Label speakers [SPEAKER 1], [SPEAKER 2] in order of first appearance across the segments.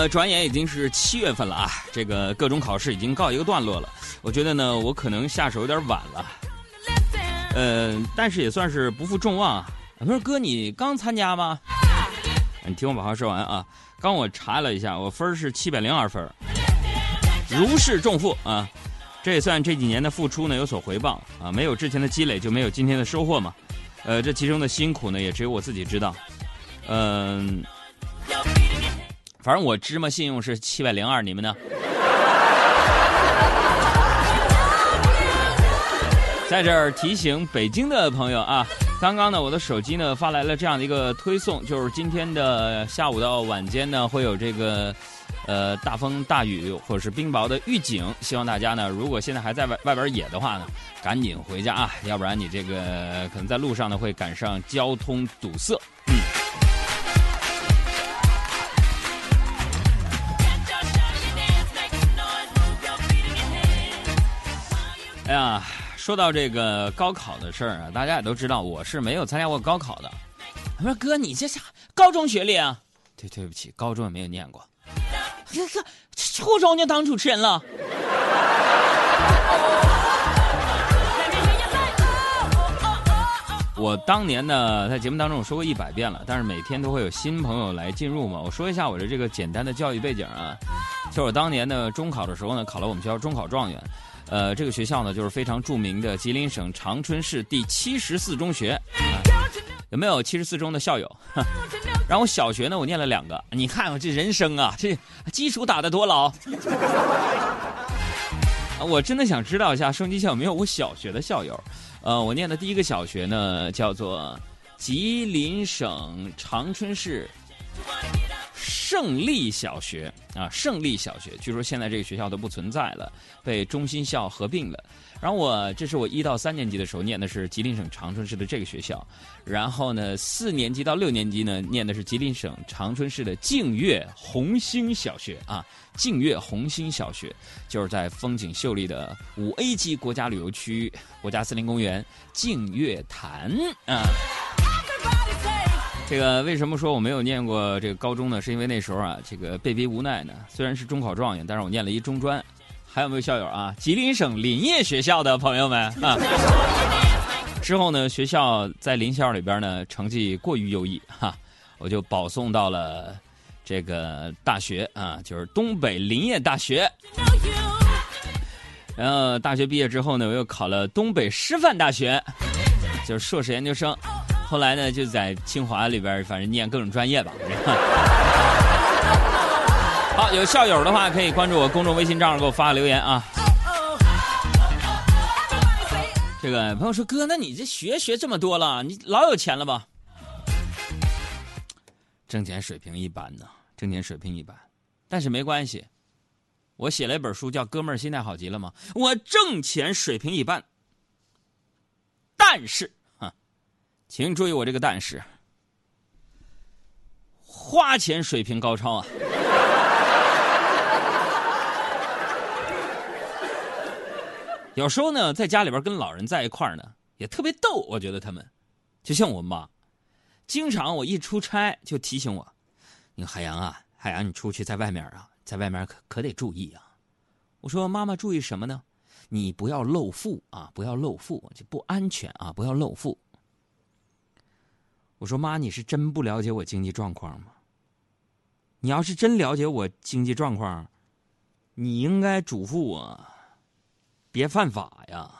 [SPEAKER 1] 呃，转眼已经是七月份了啊，这个各种考试已经告一个段落了。我觉得呢，我可能下手有点晚了，呃，但是也算是不负众望啊。我说哥，你刚参加吗？你听我把话说完啊。刚我查了一下，我分是七百零二分，如释重负啊。这也算这几年的付出呢有所回报啊。没有之前的积累，就没有今天的收获嘛。呃，这其中的辛苦呢，也只有我自己知道。嗯。反正我芝麻信用是七百零二，你们呢？在这儿提醒北京的朋友啊，刚刚呢，我的手机呢发来了这样的一个推送，就是今天的下午到晚间呢会有这个呃大风大雨或者是冰雹的预警，希望大家呢如果现在还在外外边野的话呢，赶紧回家啊，要不然你这个可能在路上呢会赶上交通堵塞。嗯。哎呀，说到这个高考的事儿啊，大家也都知道，我是没有参加过高考的。我说哥，你这啥高中学历啊？对，对不起，高中也没有念过。这这初中就当主持人了。我当年呢，在节目当中我说过一百遍了，但是每天都会有新朋友来进入嘛。我说一下我的这个简单的教育背景啊，就我当年呢中考的时候呢，考了我们学校中考状元。呃，这个学校呢，就是非常著名的吉林省长春市第七十四中学。有没有七十四中的校友？然后小学呢，我念了两个。你看我这人生啊，这基础打得多牢。我真的想知道一下，升级校有没有我小学的校友？呃，我念的第一个小学呢，叫做吉林省长春市。胜利小学啊，胜利小学，据说现在这个学校都不存在了，被中心校合并了。然后我这是我一到三年级的时候念的是吉林省长春市的这个学校，然后呢四年级到六年级呢念的是吉林省长春市的净月红星小学啊，净月红星小学就是在风景秀丽的五 A 级国家旅游区国家森林公园净月潭啊。这个为什么说我没有念过这个高中呢？是因为那时候啊，这个被逼无奈呢。虽然是中考状元，但是我念了一中专。还有没有校友啊？吉林省林业学校的朋友们啊。之后呢，学校在林校里边呢，成绩过于优异哈，我就保送到了这个大学啊，就是东北林业大学。然后大学毕业之后呢，我又考了东北师范大学，就是硕士研究生。后来呢，就在清华里边，反正念各种专业吧。好，有校友的话可以关注我公众微信账号，给我发个留言啊。这个朋友说：“哥，那你这学学这么多了，你老有钱了吧？”挣钱水平一般呢，挣钱水平一般，但是没关系。我写了一本书，叫《哥们儿心态好极了》吗？我挣钱水平一般，但是。请注意我这个但是，花钱水平高超啊！有时候呢，在家里边跟老人在一块儿呢，也特别逗。我觉得他们，就像我妈，经常我一出差就提醒我：“你海洋啊，海洋，你出去在外面啊，在外面可可得注意啊。”我说：“妈妈，注意什么呢？你不要露富啊，不要露富，就不安全啊，不要露富。”我说妈，你是真不了解我经济状况吗？你要是真了解我经济状况，你应该嘱咐我别犯法呀。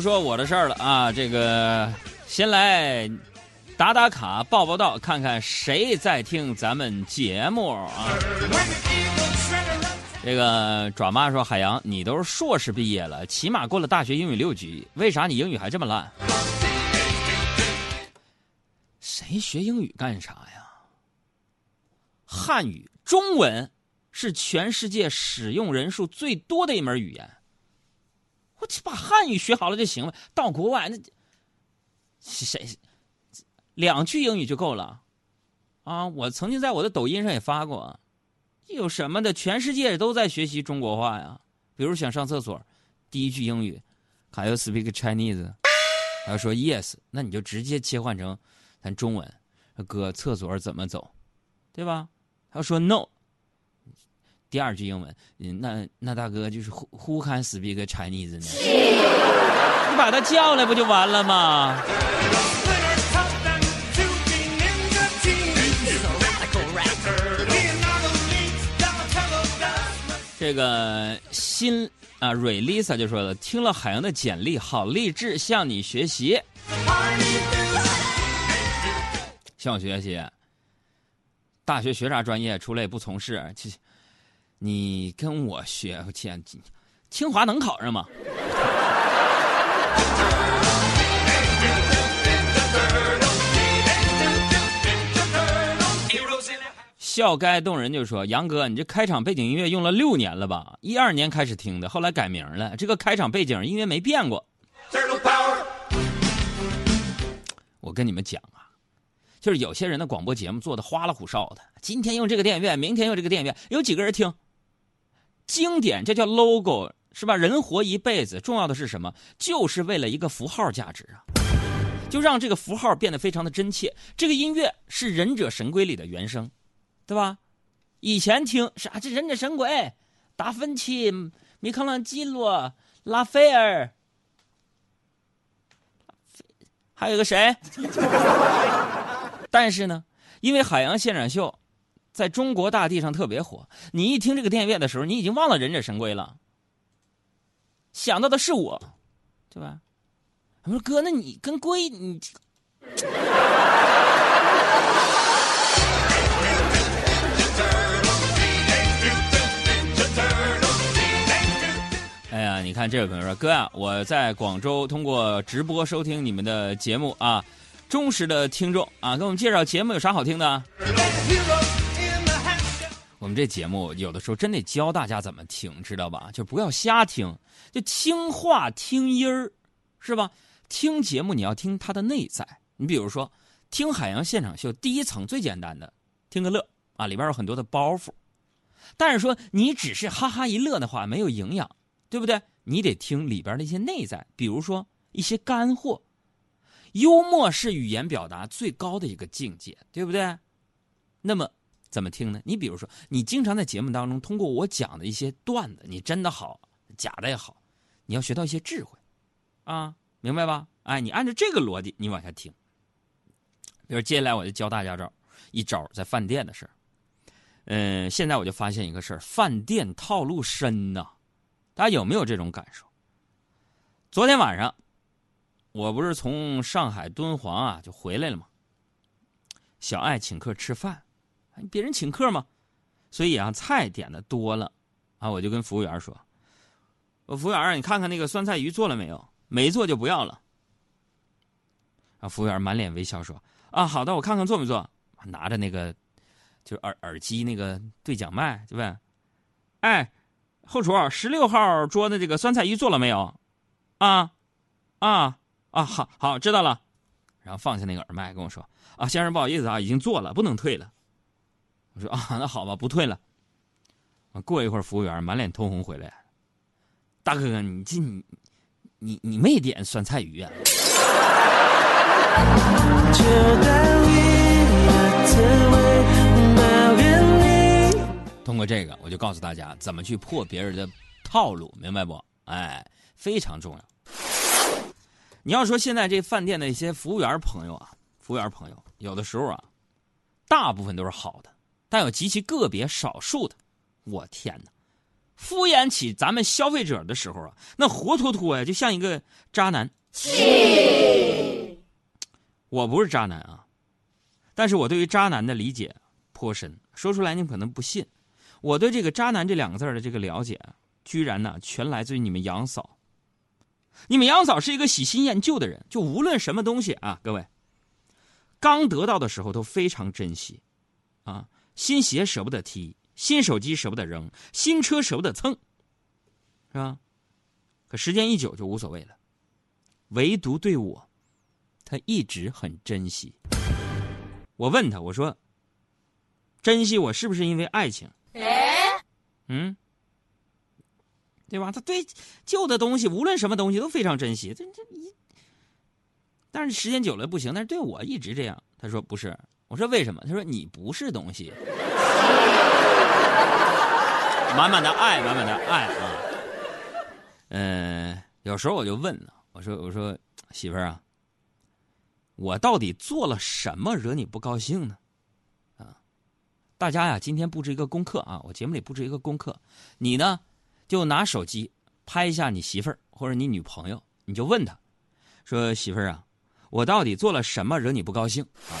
[SPEAKER 1] 不说我的事儿了啊！这个先来打打卡、报报道，看看谁在听咱们节目啊！这个爪妈说：“海洋，你都是硕士毕业了，起码过了大学英语六级，为啥你英语还这么烂？谁学英语干啥呀？汉语、中文是全世界使用人数最多的一门语言。”我去把汉语学好了就行了。到国外那谁两句英语就够了。啊，我曾经在我的抖音上也发过，有什么的？全世界都在学习中国话呀。比如想上厕所，第一句英语，Can you speak Chinese？他要说 Yes，那你就直接切换成咱中文，哥，厕所怎么走，对吧？他说 No，第二句英文，嗯那那大哥就是 Who Who can speak Chinese 呢？你把他叫来不就完了吗？这个新啊，蕊 Lisa 就说了，听了海洋的简历，好励志，向你学习，向我学习。大学学啥专业？出来也不从事，你跟我学，我天，清华能考上吗？笑该动人就说：“杨哥，你这开场背景音乐用了六年了吧？一二年开始听的，后来改名了。这个开场背景音乐没变过。”我跟你们讲啊，就是有些人的广播节目做的花里胡哨的，今天用这个电影院，明天用这个电影院，有几个人听？经典，这叫 logo 是吧？人活一辈子，重要的是什么？就是为了一个符号价值啊！就让这个符号变得非常的真切。这个音乐是《忍者神龟》里的原声。对吧？以前听啥？这忍者神龟、达芬奇、米开朗基罗、拉斐尔，还有个谁？但是呢，因为海洋现场秀在中国大地上特别火，你一听这个电影院的时候，你已经忘了忍者神龟了，想到的是我，对吧？我说哥，那你跟龟你。哎呀，你看这位朋友说：“哥啊，我在广州通过直播收听你们的节目啊，忠实的听众啊，给我们介绍节目有啥好听的？我们这节目有的时候真得教大家怎么听，知道吧？就不要瞎听，就听话听音儿，是吧？听节目你要听它的内在。你比如说，听海洋现场秀，第一层最简单的，听个乐啊，里边有很多的包袱。但是说你只是哈哈一乐的话，没有营养。”对不对？你得听里边的一些内在，比如说一些干货。幽默是语言表达最高的一个境界，对不对？那么怎么听呢？你比如说，你经常在节目当中通过我讲的一些段子，你真的好，假的也好，你要学到一些智慧，啊，明白吧？哎，你按照这个逻辑，你往下听。比如接下来我就教大家招一招，在饭店的事儿。嗯，现在我就发现一个事儿，饭店套路深呐。大家有没有这种感受？昨天晚上，我不是从上海敦煌啊就回来了吗？小爱请客吃饭，别人请客嘛，所以啊菜点的多了啊，我就跟服务员说：“我服务员，你看看那个酸菜鱼做了没有？没做就不要了。”啊，服务员满脸微笑说：“啊，好的，我看看做没做。”拿着那个就是耳耳机那个对讲麦就问：“哎。”后厨，十六号桌的这个酸菜鱼做了没有？啊，啊，啊，好好知道了。然后放下那个耳麦跟我说：“啊，先生不好意思啊，已经做了，不能退了。”我说：“啊，那好吧，不退了。”过一会儿，服务员满脸通红回来：“大哥哥，你这你你你没点酸菜鱼啊？” 通过这个，我就告诉大家怎么去破别人的套路，明白不？哎，非常重要。你要说现在这饭店的一些服务员朋友啊，服务员朋友，有的时候啊，大部分都是好的，但有极其个别少数的，我天哪，敷衍起咱们消费者的时候啊，那活脱脱呀，就像一个渣男。我不是渣男啊，但是我对于渣男的理解颇深，说出来你可能不信。我对这个“渣男”这两个字的这个了解，居然呢全来自于你们杨嫂。你们杨嫂是一个喜新厌旧的人，就无论什么东西啊，各位，刚得到的时候都非常珍惜，啊，新鞋舍不得踢，新手机舍不得扔，新车舍不得蹭，是吧？可时间一久就无所谓了，唯独对我，他一直很珍惜。我问他，我说：“珍惜我是不是因为爱情？嗯，对吧？他对旧的东西，无论什么东西都非常珍惜。这这一，但是时间久了不行。但是对我一直这样。他说不是，我说为什么？他说你不是东西，满满的爱，满满的爱啊。嗯，有时候我就问呢，我说我说媳妇儿啊，我到底做了什么惹你不高兴呢？啊大家呀，今天布置一个功课啊！我节目里布置一个功课，你呢就拿手机拍一下你媳妇儿或者你女朋友，你就问她，说媳妇儿啊，我到底做了什么惹你不高兴啊？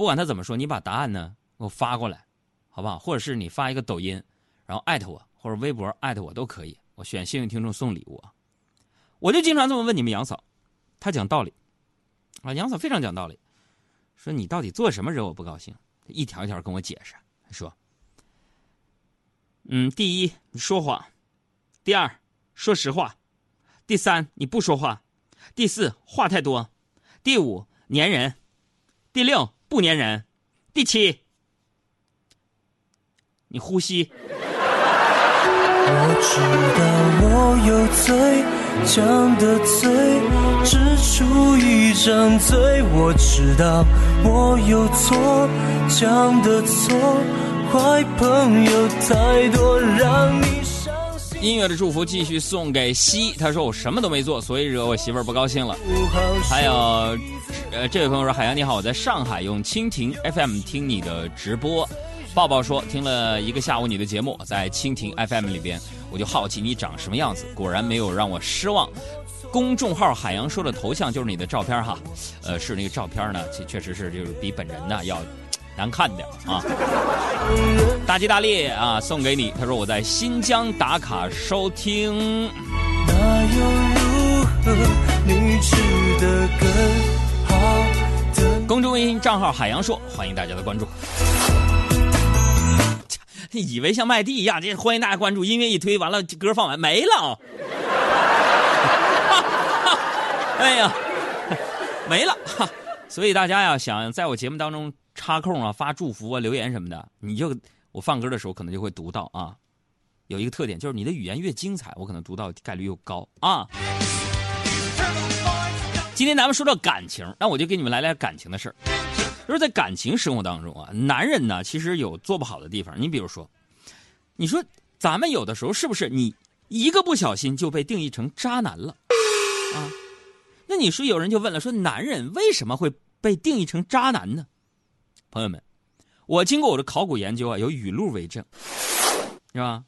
[SPEAKER 1] 不管他怎么说，你把答案呢给我发过来，好不好？或者是你发一个抖音，然后艾特我或者微博艾特我都可以，我选幸运听众送礼物！我就经常这么问你们杨嫂，她讲道理啊，杨嫂非常讲道理，说你到底做什么惹我不高兴？一条一条跟我解释，说：“嗯，第一，你说谎；第二，说实话；第三，你不说话；第四，话太多；第五，粘人；第六，不粘人；第七，你呼吸。”
[SPEAKER 2] 我知道我有罪，讲的罪，只出一张嘴。我知道我有错，讲的错，坏朋友太多，让你。
[SPEAKER 1] 音乐的祝福继续送给西，他说我什么都没做，所以惹我媳妇儿不高兴了。还有，呃，这位朋友说海洋你好，我在上海用蜻蜓 FM 听你的直播。抱抱说：“听了一个下午你的节目，在蜻蜓 FM 里边，我就好奇你长什么样子。果然没有让我失望。公众号海洋说的头像就是你的照片哈，呃，是那个照片呢，确确实是就是比本人呢要难看点啊。大吉大利啊，送给你。他说我在新疆打卡收听。那又如何？你值得更好的。公众微信账号海洋说，欢迎大家的关注。”以为像麦地一样，这欢迎大家关注。音乐一推完了，歌放完没了。哎呀，没了。所以大家呀，想在我节目当中插空啊、发祝福啊、留言什么的，你就我放歌的时候可能就会读到啊。有一个特点就是你的语言越精彩，我可能读到概率又高啊。今天咱们说到感情，那我就给你们来点感情的事儿。就是在感情生活当中啊，男人呢其实有做不好的地方。你比如说，你说咱们有的时候是不是你一个不小心就被定义成渣男了啊？那你说有人就问了，说男人为什么会被定义成渣男呢？朋友们，我经过我的考古研究啊，有语录为证，是吧？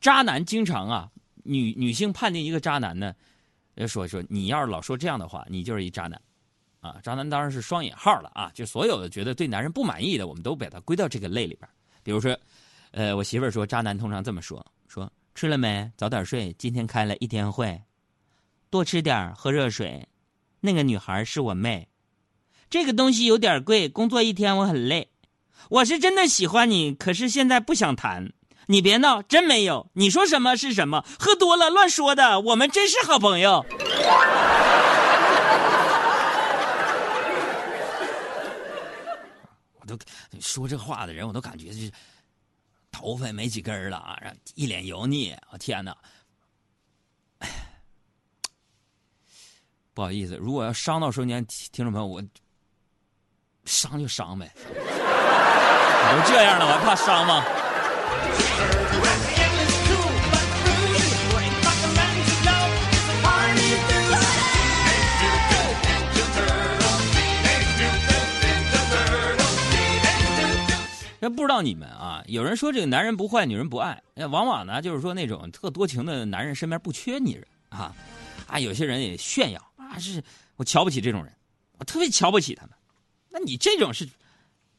[SPEAKER 1] 渣男经常啊，女女性判定一个渣男呢，说说你要是老说这样的话，你就是一渣男。啊，渣男当然是双引号了啊！就所有的觉得对男人不满意的，我们都把它归到这个类里边。比如说，呃，我媳妇儿说，渣男通常这么说：说吃了没？早点睡，今天开了一天会，多吃点喝热水。那个女孩是我妹。这个东西有点贵，工作一天我很累。我是真的喜欢你，可是现在不想谈。你别闹，真没有。你说什么是什么？喝多了乱说的。我们真是好朋友。我都说这话的人，我都感觉就是头发没几根了啊，一脸油腻。我天哪！不好意思，如果要伤到收音听众朋友，我伤就伤呗。都这样了，我还怕伤吗？那不知道你们啊？有人说这个男人不坏，女人不爱。往往呢，就是说那种特多情的男人身边不缺女人啊。啊，有些人也炫耀啊，是我瞧不起这种人，我特别瞧不起他们。那你这种是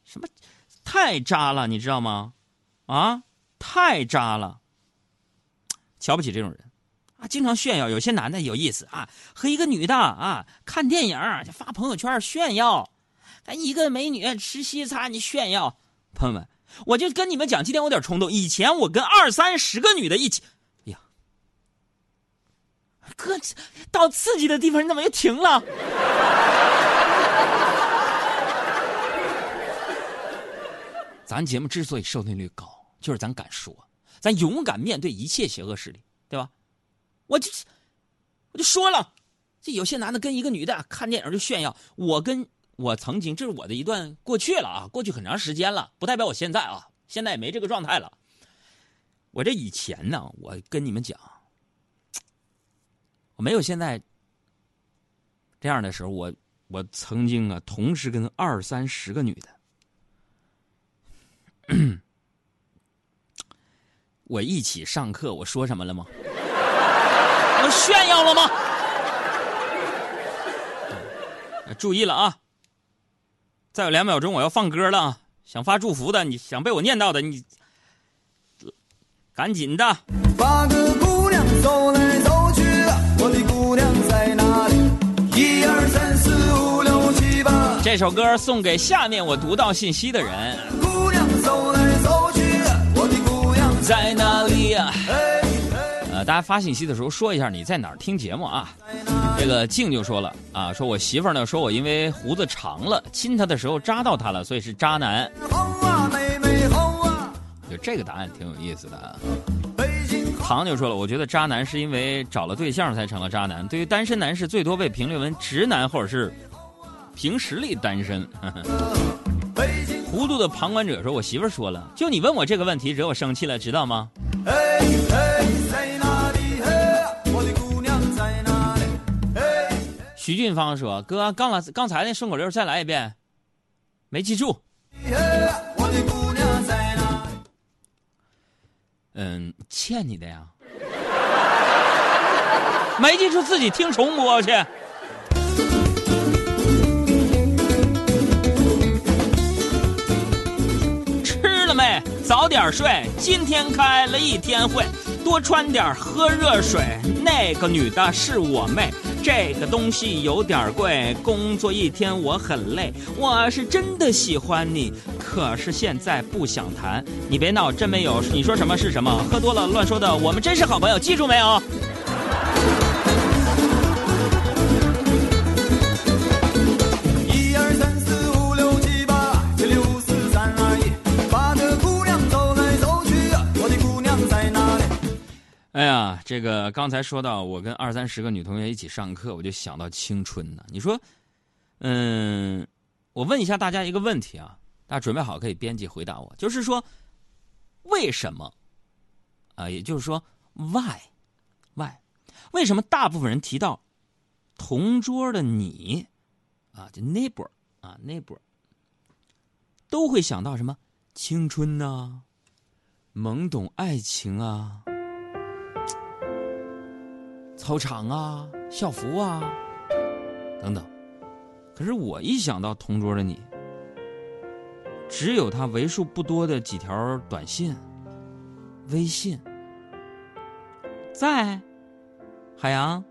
[SPEAKER 1] 什么？太渣了，你知道吗？啊，太渣了，瞧不起这种人啊！经常炫耀，有些男的有意思啊，和一个女的啊看电影发朋友圈炫耀，咱一个美女吃西餐你炫耀。朋友们，我就跟你们讲，今天我有点冲动。以前我跟二三十个女的一起，哎呀，哥，到刺激的地方你怎么又停了？咱节目之所以收听率高，就是咱敢说，咱勇敢面对一切邪恶势力，对吧？我就我就说了，这有些男的跟一个女的看电影就炫耀，我跟我曾经这是我的一段过去了啊，过去很长时间了，不代表我现在啊，现在也没这个状态了。我这以前呢，我跟你们讲，我没有现在这样的时候，我我曾经啊，同时跟二三十个女的。我一起上课，我说什么了吗？我炫耀了吗？注意了啊！再有两秒钟我要放歌了啊！想发祝福的，你想被我念到的，你赶紧的。
[SPEAKER 2] 八个姑娘走来走去，我的姑娘在哪里？一二三四五六七八。
[SPEAKER 1] 这首歌送给下面我读到信息的人。在哪里呀、
[SPEAKER 2] 哎
[SPEAKER 1] 呃，大家发信息的时候说一下你在哪儿听节目啊？这个静就说了啊，说我媳妇儿呢说我因为胡子长了，亲她的时候扎到她了，所以是渣男。就这个答案挺有意思的啊。唐就说了，我觉得渣男是因为找了对象才成了渣男。对于单身男士，最多被评论为直男或者是凭实力单身。糊涂的旁观者说，我媳妇儿说了，就你问我这个问题，惹我生气了，知道吗？
[SPEAKER 2] 哎哎，在哪里？嘿，我的姑娘在哪里？哎，
[SPEAKER 1] 徐俊芳说，哥，刚来刚才那顺口溜再来一遍，没记住。嗯，欠你的呀。没记住自己听重播去。早点睡。今天开了一天会，多穿点，喝热水。那个女的是我妹，这个东西有点贵。工作一天我很累，我是真的喜欢你，可是现在不想谈。你别闹，真没有。你说什么是什么？喝多了乱说的。我们真是好朋友，记住没有？哎呀，这个刚才说到我跟二三十个女同学一起上课，我就想到青春呢。你说，嗯，我问一下大家一个问题啊，大家准备好可以编辑回答我，就是说，为什么？啊，也就是说，why，why，为什么大部分人提到同桌的你啊，就 neighbor 啊 neighbor，都会想到什么青春呐、懵懂爱情啊。操场啊、校服啊等等。可是我一想到同桌的你，只有他为数不多的几条短信、微信，在海洋，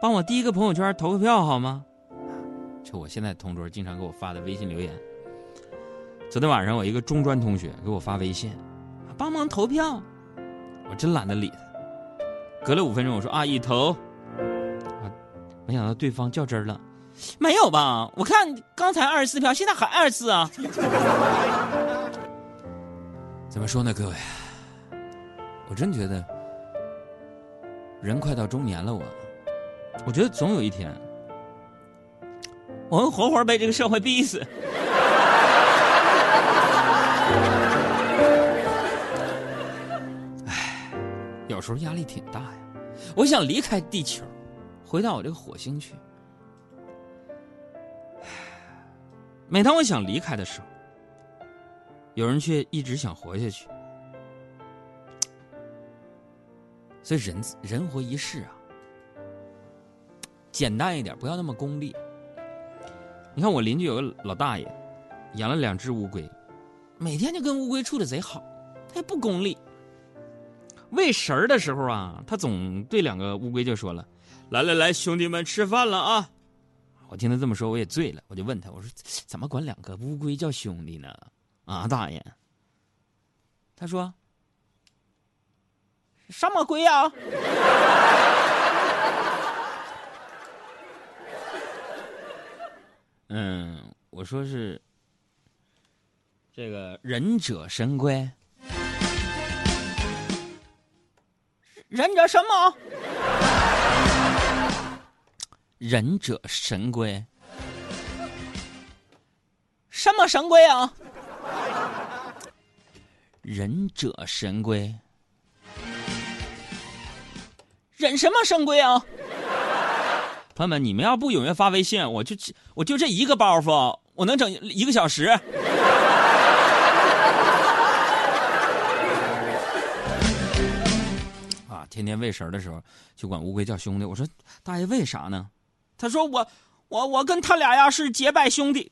[SPEAKER 1] 帮我第一个朋友圈投个票好吗？就我现在同桌经常给我发的微信留言。昨天晚上我一个中专同学给我发微信，帮忙投票，我真懒得理他。隔了五分钟，我说啊，已投。啊，没想到对方较真儿了，没有吧？我看刚才二十四票，现在还二十四啊。怎么说呢，各位？我真觉得人快到中年了我，我觉得总有一天，我们活活被这个社会逼死。有时候压力挺大呀，我想离开地球，回到我这个火星去。每当我想离开的时候，有人却一直想活下去。所以人人活一世啊，简单一点，不要那么功利。你看我邻居有个老大爷，养了两只乌龟，每天就跟乌龟处的贼好，他也不功利。喂食儿的时候啊，他总对两个乌龟就说了：“来来来，兄弟们吃饭了啊！”我听他这么说，我也醉了，我就问他：“我说怎么管两个乌龟叫兄弟呢？”啊，大爷，他说：“什么龟呀、嗯，我说是这个忍者神龟，忍者神么？忍者神龟？什么神龟啊？忍者神龟？忍什么神龟啊？朋友们，你们要不踊跃发微信，我就我就这一个包袱，我能整一个小时。天天喂食的时候就管乌龟叫兄弟。我说大爷为啥呢？他说我我我跟他俩呀是结拜兄弟，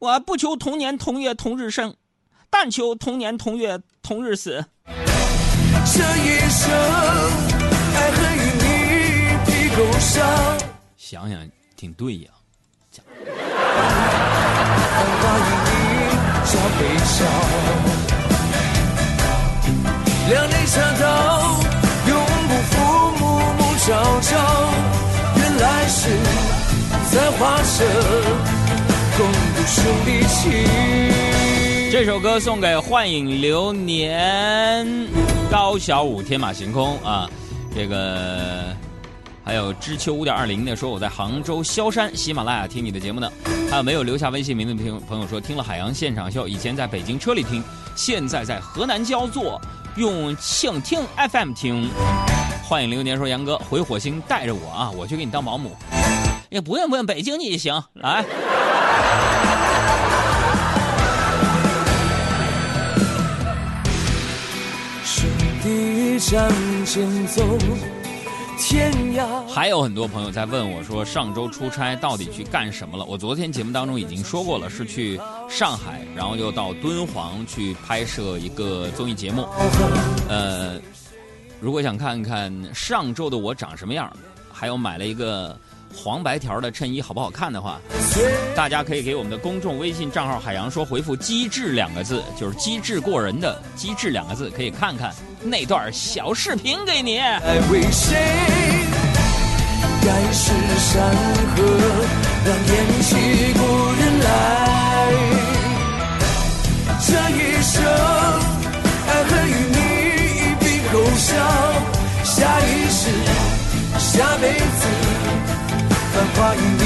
[SPEAKER 1] 我不求同年同月同日生，但求同年同月同日死。这一生爱恨与你。想想挺对呀。两肋插刀，永暮暮朝朝。原来是在画社共度兄弟情。这首歌送给幻影流年、高小五、天马行空啊，这个。还有知秋五点二零的说我在杭州萧山喜马拉雅听你的节目呢，还有没有留下微信名的朋友朋友说听了海洋现场秀，以前在北京车里听，现在在河南焦作用蜻蜓 FM 听。幻影流年说杨哥回火星带着我啊，我去给你当保姆。也不用不用，北京你也行，来。兄弟向前走。天涯。还有很多朋友在问我，说上周出差到底去干什么了？我昨天节目当中已经说过了，是去上海，然后又到敦煌去拍摄一个综艺节目。呃，如果想看看上周的我长什么样，还有买了一个。黄白条的衬衣好不好看的话，大家可以给我们的公众微信账号“海洋说”回复“机智”两个字，就是机智过人的“机智”两个字，可以看看那段小视频给你。爱为谁？该是山河，让念起故人来。这一生，爱恨与笑。下一世，下辈子。繁华与你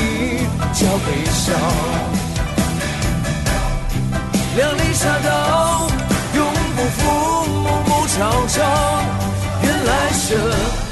[SPEAKER 1] 交悲伤，两肋插刀，永不负，暮暮朝朝。原来生。